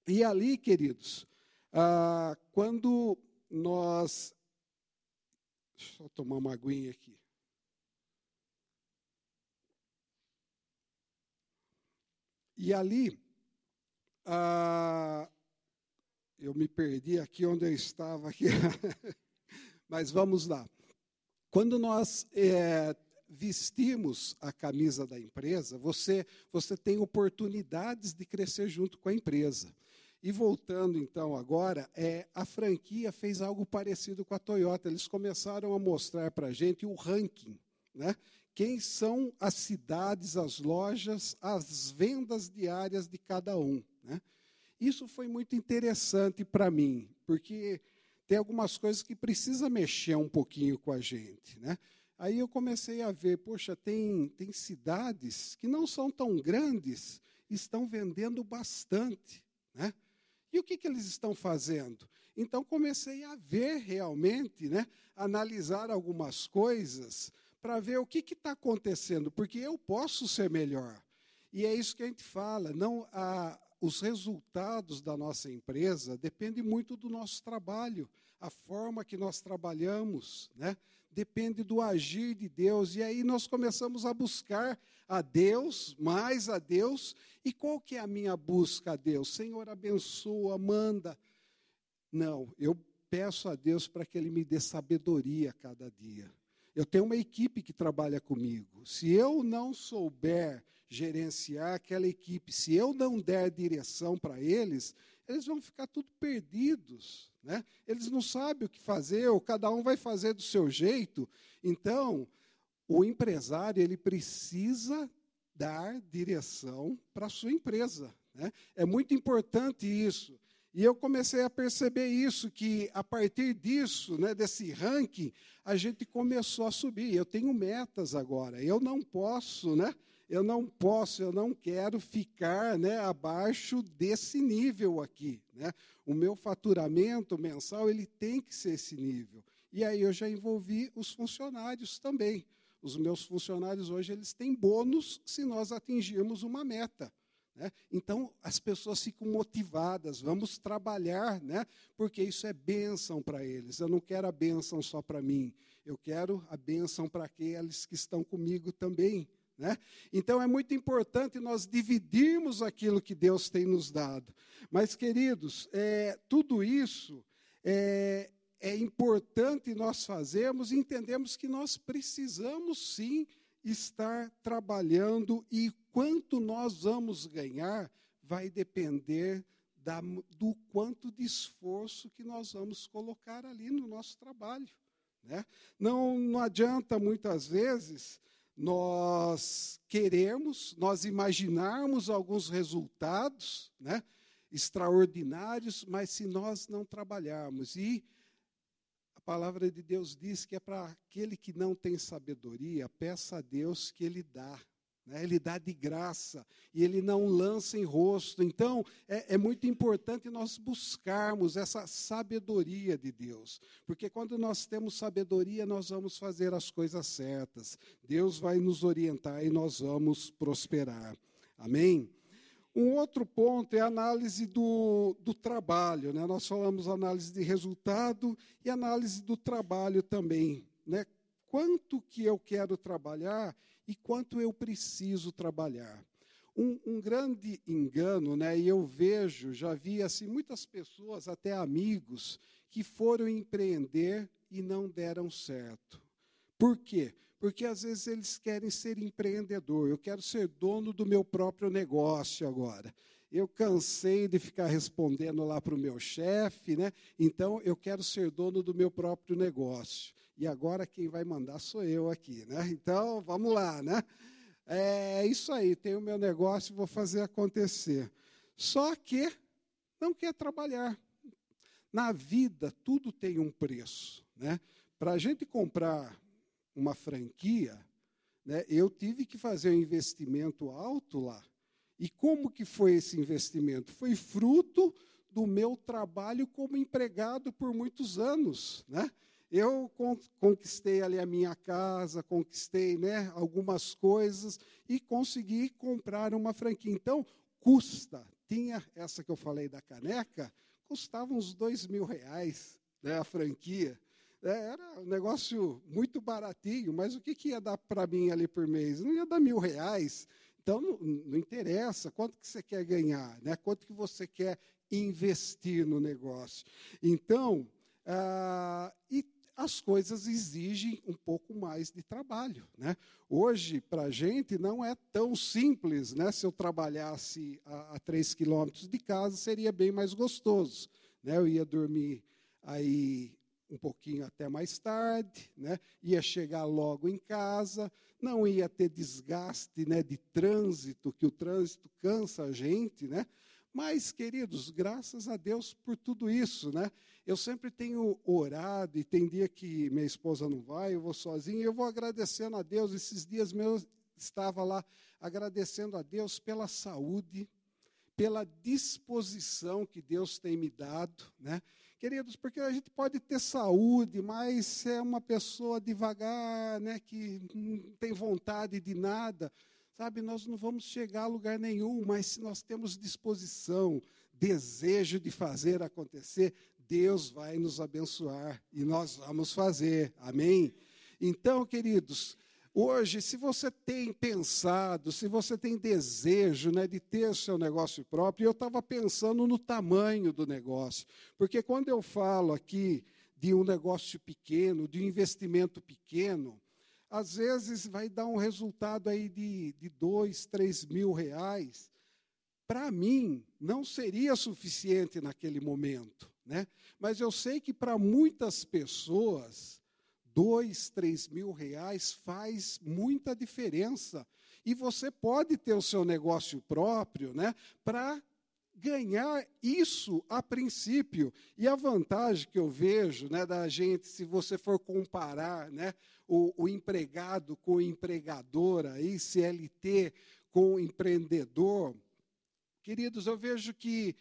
E ali, queridos, ah, quando nós. Deixa eu tomar uma aguinha aqui. E ali ah, eu me perdi aqui onde eu estava aqui. Mas vamos lá. Quando nós é, vestimos a camisa da empresa, você, você tem oportunidades de crescer junto com a empresa. E voltando então agora, é, a franquia fez algo parecido com a Toyota. Eles começaram a mostrar para a gente o ranking, né? Quem são as cidades, as lojas, as vendas diárias de cada um. Né? Isso foi muito interessante para mim, porque tem algumas coisas que precisa mexer um pouquinho com a gente. Né? Aí eu comecei a ver, poxa, tem, tem cidades que não são tão grandes, estão vendendo bastante. Né? E o que, que eles estão fazendo? Então comecei a ver realmente, né, analisar algumas coisas para ver o que está acontecendo, porque eu posso ser melhor. E é isso que a gente fala. Não, a, os resultados da nossa empresa dependem muito do nosso trabalho, a forma que nós trabalhamos, né? depende do agir de Deus. E aí nós começamos a buscar a Deus, mais a Deus. E qual que é a minha busca a Deus? Senhor, abençoa, manda. Não, eu peço a Deus para que Ele me dê sabedoria a cada dia. Eu tenho uma equipe que trabalha comigo. Se eu não souber gerenciar aquela equipe, se eu não der direção para eles, eles vão ficar tudo perdidos. Né? Eles não sabem o que fazer, ou cada um vai fazer do seu jeito. Então, o empresário ele precisa dar direção para a sua empresa. Né? É muito importante isso. E eu comecei a perceber isso, que a partir disso, né, desse ranking, a gente começou a subir. Eu tenho metas agora. Eu não posso, né? Eu não posso, eu não quero ficar né, abaixo desse nível aqui. Né? O meu faturamento mensal ele tem que ser esse nível. E aí eu já envolvi os funcionários também. Os meus funcionários hoje eles têm bônus se nós atingirmos uma meta. Né? Então, as pessoas ficam motivadas, vamos trabalhar, né? porque isso é bênção para eles. Eu não quero a bênção só para mim, eu quero a bênção para aqueles que estão comigo também. Né? Então, é muito importante nós dividirmos aquilo que Deus tem nos dado. Mas, queridos, é, tudo isso é, é importante nós fazermos e entendemos que nós precisamos sim estar trabalhando e quanto nós vamos ganhar vai depender da, do quanto de esforço que nós vamos colocar ali no nosso trabalho. Né? Não, não adianta muitas vezes nós queremos, nós imaginarmos alguns resultados né, extraordinários, mas se nós não trabalharmos e palavra de Deus diz que é para aquele que não tem sabedoria, peça a Deus que Ele dá. Né? Ele dá de graça e Ele não lança em rosto. Então, é, é muito importante nós buscarmos essa sabedoria de Deus, porque quando nós temos sabedoria, nós vamos fazer as coisas certas. Deus vai nos orientar e nós vamos prosperar. Amém? Um outro ponto é a análise do, do trabalho. Né? Nós falamos análise de resultado e análise do trabalho também. Né? Quanto que eu quero trabalhar e quanto eu preciso trabalhar. Um, um, grande engano, né, e eu vejo, já vi assim, muitas pessoas, até amigos, que foram empreender e não deram certo. Por quê? porque às vezes eles querem ser empreendedor. Eu quero ser dono do meu próprio negócio agora. Eu cansei de ficar respondendo lá para o meu chefe, né? Então eu quero ser dono do meu próprio negócio. E agora quem vai mandar sou eu aqui, né? Então vamos lá, né? É isso aí, tenho o meu negócio, vou fazer acontecer. Só que não quer trabalhar. Na vida, tudo tem um preço. Né? Para a gente comprar uma franquia, né, eu tive que fazer um investimento alto lá. E como que foi esse investimento? Foi fruto do meu trabalho como empregado por muitos anos, né? Eu conquistei ali a minha casa, conquistei né, algumas coisas e consegui comprar uma franquia. Então, custa. Tinha essa que eu falei da caneca, custava uns dois mil reais né, a franquia. É, era um negócio muito baratinho, mas o que, que ia dar para mim ali por mês? Não ia dar mil reais. Então, não, não interessa quanto que você quer ganhar, né? quanto que você quer investir no negócio. Então, ah, e as coisas exigem um pouco mais de trabalho. Né? Hoje, para a gente, não é tão simples. Né? Se eu trabalhasse a, a três quilômetros de casa, seria bem mais gostoso. Né? Eu ia dormir aí um pouquinho até mais tarde, né? ia chegar logo em casa, não ia ter desgaste né, de trânsito, que o trânsito cansa a gente. Né? Mas, queridos, graças a Deus por tudo isso. Né? Eu sempre tenho orado, e tem dia que minha esposa não vai, eu vou sozinho, eu vou agradecendo a Deus. Esses dias meus estava lá agradecendo a Deus pela saúde, pela disposição que Deus tem me dado, né? Queridos, porque a gente pode ter saúde, mas é uma pessoa devagar, né, que não tem vontade de nada, sabe? Nós não vamos chegar a lugar nenhum, mas se nós temos disposição, desejo de fazer acontecer, Deus vai nos abençoar e nós vamos fazer. Amém? Então, queridos, Hoje, se você tem pensado, se você tem desejo né, de ter seu negócio próprio, eu estava pensando no tamanho do negócio. Porque quando eu falo aqui de um negócio pequeno, de um investimento pequeno, às vezes vai dar um resultado aí de, de dois, três mil reais. Para mim, não seria suficiente naquele momento. Né? Mas eu sei que para muitas pessoas dois, três mil reais faz muita diferença. E você pode ter o seu negócio próprio, né, para ganhar isso a princípio. E a vantagem que eu vejo né, da gente, se você for comparar né, o, o empregado com o empregador, aí, CLT com o empreendedor, queridos, eu vejo que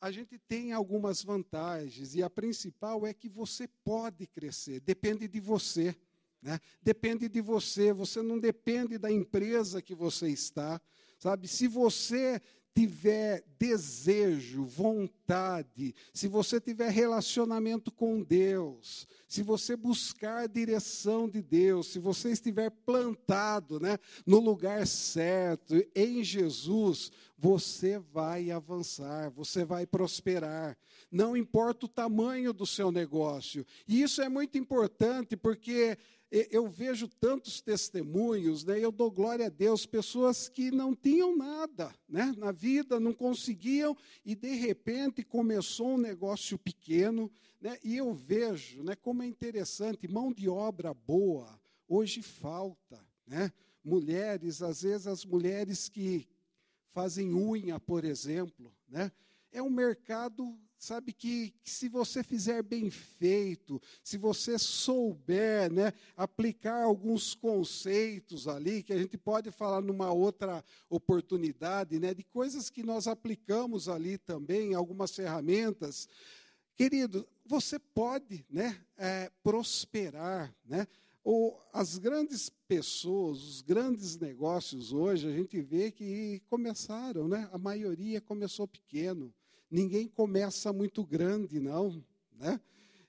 a gente tem algumas vantagens, e a principal é que você pode crescer, depende de você. Né? Depende de você, você não depende da empresa que você está, sabe? Se você tiver desejo, vontade, se você tiver relacionamento com Deus, se você buscar a direção de Deus, se você estiver plantado né, no lugar certo, em Jesus, você vai avançar, você vai prosperar. Não importa o tamanho do seu negócio. E isso é muito importante porque eu vejo tantos testemunhos, né, eu dou glória a Deus, pessoas que não tinham nada né, na vida, não conseguiam, e de repente começou um negócio pequeno, né, e eu vejo né, como é interessante, mão de obra boa, hoje falta. Né? Mulheres, às vezes as mulheres que fazem unha, por exemplo, né, é um mercado sabe que, que, se você fizer bem feito, se você souber né, aplicar alguns conceitos ali, que a gente pode falar numa outra oportunidade, né, de coisas que nós aplicamos ali também, algumas ferramentas, querido, você pode né, é, prosperar. Né? Ou as grandes pessoas, os grandes negócios hoje, a gente vê que começaram, né? a maioria começou pequeno ninguém começa muito grande, não. Né?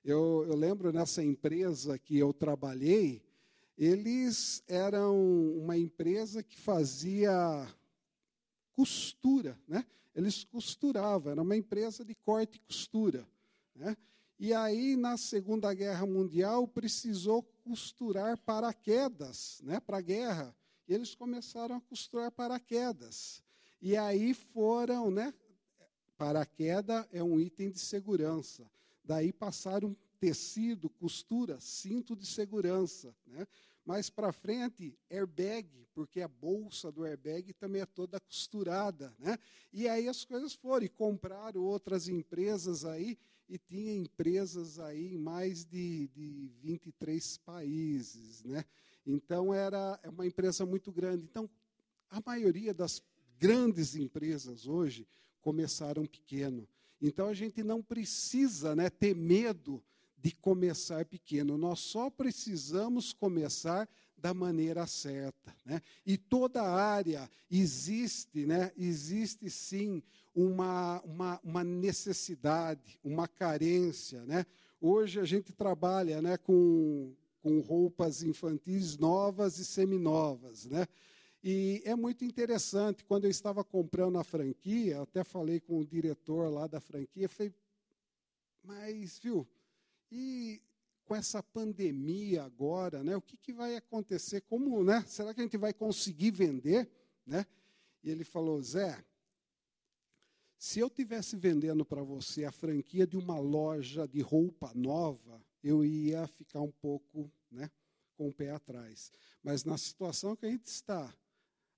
Eu, eu lembro nessa empresa que eu trabalhei, eles eram uma empresa que fazia costura, né? Eles costuravam, era uma empresa de corte e costura, né? E aí na Segunda Guerra Mundial precisou costurar paraquedas, né, para a guerra. E eles começaram a costurar paraquedas. E aí foram, né, Paraquedas é um item de segurança. Daí passaram tecido, costura, cinto de segurança. Né? Mais para frente, airbag, porque a bolsa do airbag também é toda costurada. Né? E aí as coisas foram, e compraram outras empresas aí, e tinha empresas aí em mais de, de 23 países. Né? Então, era é uma empresa muito grande. Então, a maioria das grandes empresas hoje começaram pequeno. Então a gente não precisa né, ter medo de começar pequeno, nós só precisamos começar da maneira certa. Né? E toda área existe, né, existe sim uma, uma, uma necessidade, uma carência. Né? Hoje a gente trabalha né, com, com roupas infantis novas e seminovas. Né? E é muito interessante, quando eu estava comprando a franquia, até falei com o diretor lá da franquia, falei, mas, viu, e com essa pandemia agora, né, o que, que vai acontecer? Como, né, será que a gente vai conseguir vender? Né? E ele falou, Zé, se eu tivesse vendendo para você a franquia de uma loja de roupa nova, eu ia ficar um pouco né, com o pé atrás. Mas na situação que a gente está,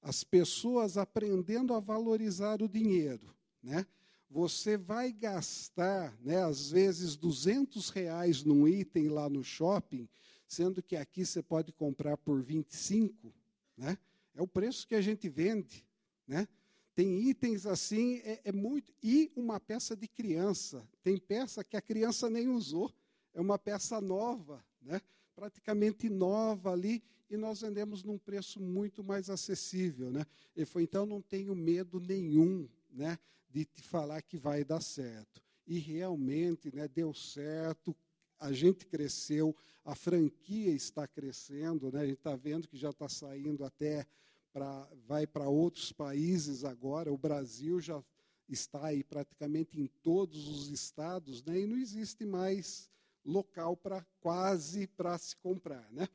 as pessoas aprendendo a valorizar o dinheiro, né? Você vai gastar, né, às vezes, 200 reais num item lá no shopping, sendo que aqui você pode comprar por 25, né? É o preço que a gente vende, né? Tem itens assim, é, é muito. E uma peça de criança. Tem peça que a criança nem usou, é uma peça nova, né? praticamente nova ali, e nós vendemos num preço muito mais acessível. Né? Ele falou, então não tenho medo nenhum né, de te falar que vai dar certo. E realmente né, deu certo, a gente cresceu, a franquia está crescendo, né, a gente está vendo que já está saindo até para vai para outros países agora, o Brasil já está aí praticamente em todos os estados, né, e não existe mais local para quase para se comprar, né?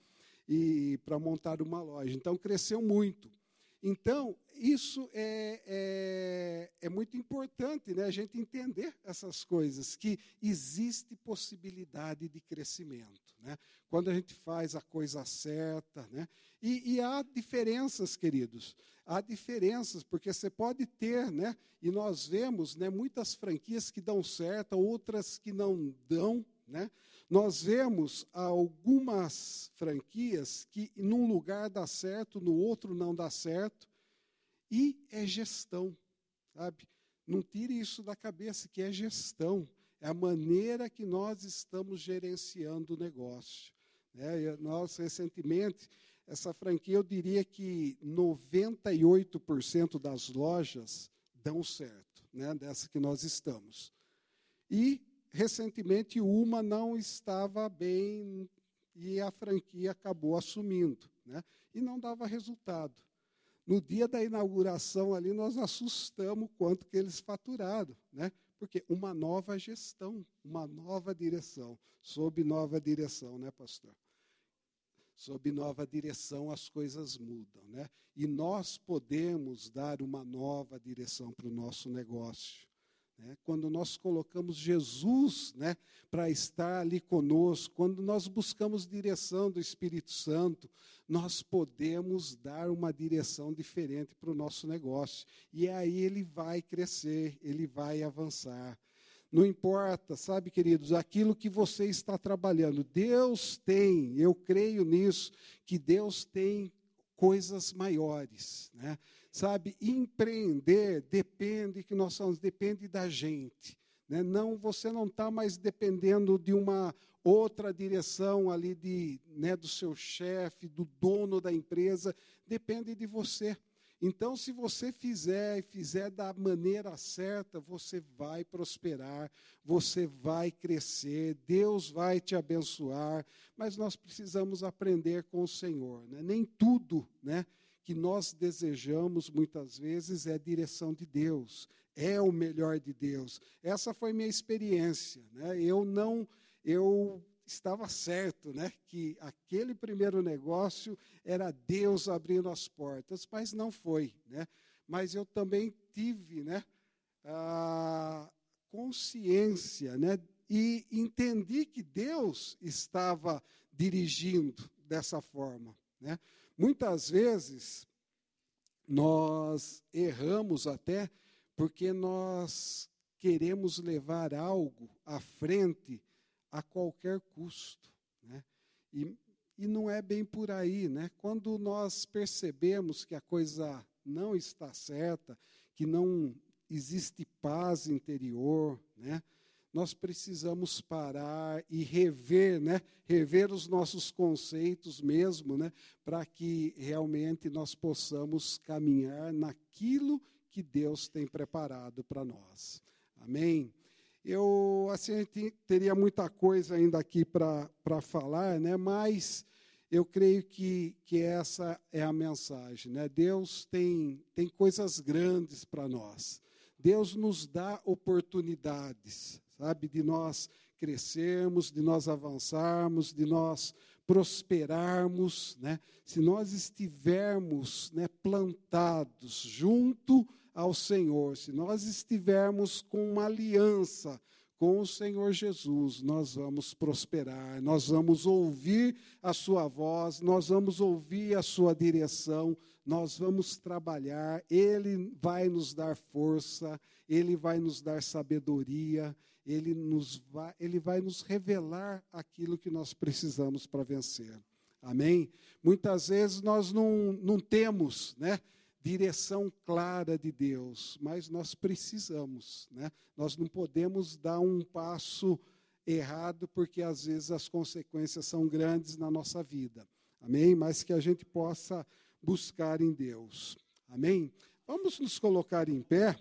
E para montar uma loja. Então, cresceu muito. Então, isso é, é, é, muito importante, né, a gente entender essas coisas, que existe possibilidade de crescimento. né? quando a gente faz a coisa certa. Né? E, e, há diferenças, queridos. Há diferenças, porque você pode ter, né? e nós vemos né, muitas franquias que dão certo, outras que não dão. Né? Nós vemos algumas franquias que num lugar dá certo, no outro não dá certo, e é gestão, sabe? Não tire isso da cabeça, que é gestão. É a maneira que nós estamos gerenciando o negócio. Né? Nós, recentemente, essa franquia, eu diria que 98% das lojas dão certo, né? dessa que nós estamos. E, recentemente, uma não estava bem e a franquia acabou assumindo. Né? E não dava resultado. No dia da inauguração ali, nós assustamos quanto que eles faturaram, né? Porque uma nova gestão, uma nova direção, sob nova direção, né, pastor? Sob nova direção as coisas mudam, né? E nós podemos dar uma nova direção para o nosso negócio. Né? Quando nós colocamos Jesus né, para estar ali conosco, quando nós buscamos direção do Espírito Santo, nós podemos dar uma direção diferente para o nosso negócio. E aí ele vai crescer, ele vai avançar. Não importa, sabe, queridos, aquilo que você está trabalhando, Deus tem, eu creio nisso, que Deus tem coisas maiores, né? Sabe, empreender depende que nós somos, depende da gente. Né? Não, você não está mais dependendo de uma outra direção ali de, né, do seu chefe, do dono da empresa, depende de você. Então, se você fizer e fizer da maneira certa, você vai prosperar, você vai crescer, Deus vai te abençoar, mas nós precisamos aprender com o Senhor. Né? Nem tudo né, que nós desejamos muitas vezes é a direção de Deus, é o melhor de Deus. Essa foi minha experiência. Né? Eu não, eu estava certo, né, que aquele primeiro negócio era Deus abrindo as portas, mas não foi, né? Mas eu também tive, né, a consciência, né, e entendi que Deus estava dirigindo dessa forma, né? Muitas vezes nós erramos até porque nós queremos levar algo à frente a qualquer custo. Né? E, e não é bem por aí. Né? Quando nós percebemos que a coisa não está certa, que não existe paz interior, né? Nós precisamos parar e rever, né? rever os nossos conceitos mesmo, né? para que realmente nós possamos caminhar naquilo que Deus tem preparado para nós. Amém? Eu, assim, teria muita coisa ainda aqui para falar, né? mas eu creio que, que essa é a mensagem. Né? Deus tem, tem coisas grandes para nós. Deus nos dá oportunidades, sabe, de nós crescermos, de nós avançarmos, de nós prosperarmos, né? Se nós estivermos, né, plantados junto ao Senhor, se nós estivermos com uma aliança com o Senhor Jesus, nós vamos prosperar, nós vamos ouvir a Sua voz, nós vamos ouvir a Sua direção, nós vamos trabalhar, Ele vai nos dar força, Ele vai nos dar sabedoria, Ele, nos vai, Ele vai nos revelar aquilo que nós precisamos para vencer. Amém? Muitas vezes nós não, não temos, né? direção clara de Deus, mas nós precisamos, né? Nós não podemos dar um passo errado porque às vezes as consequências são grandes na nossa vida. Amém? Mas que a gente possa buscar em Deus. Amém? Vamos nos colocar em pé.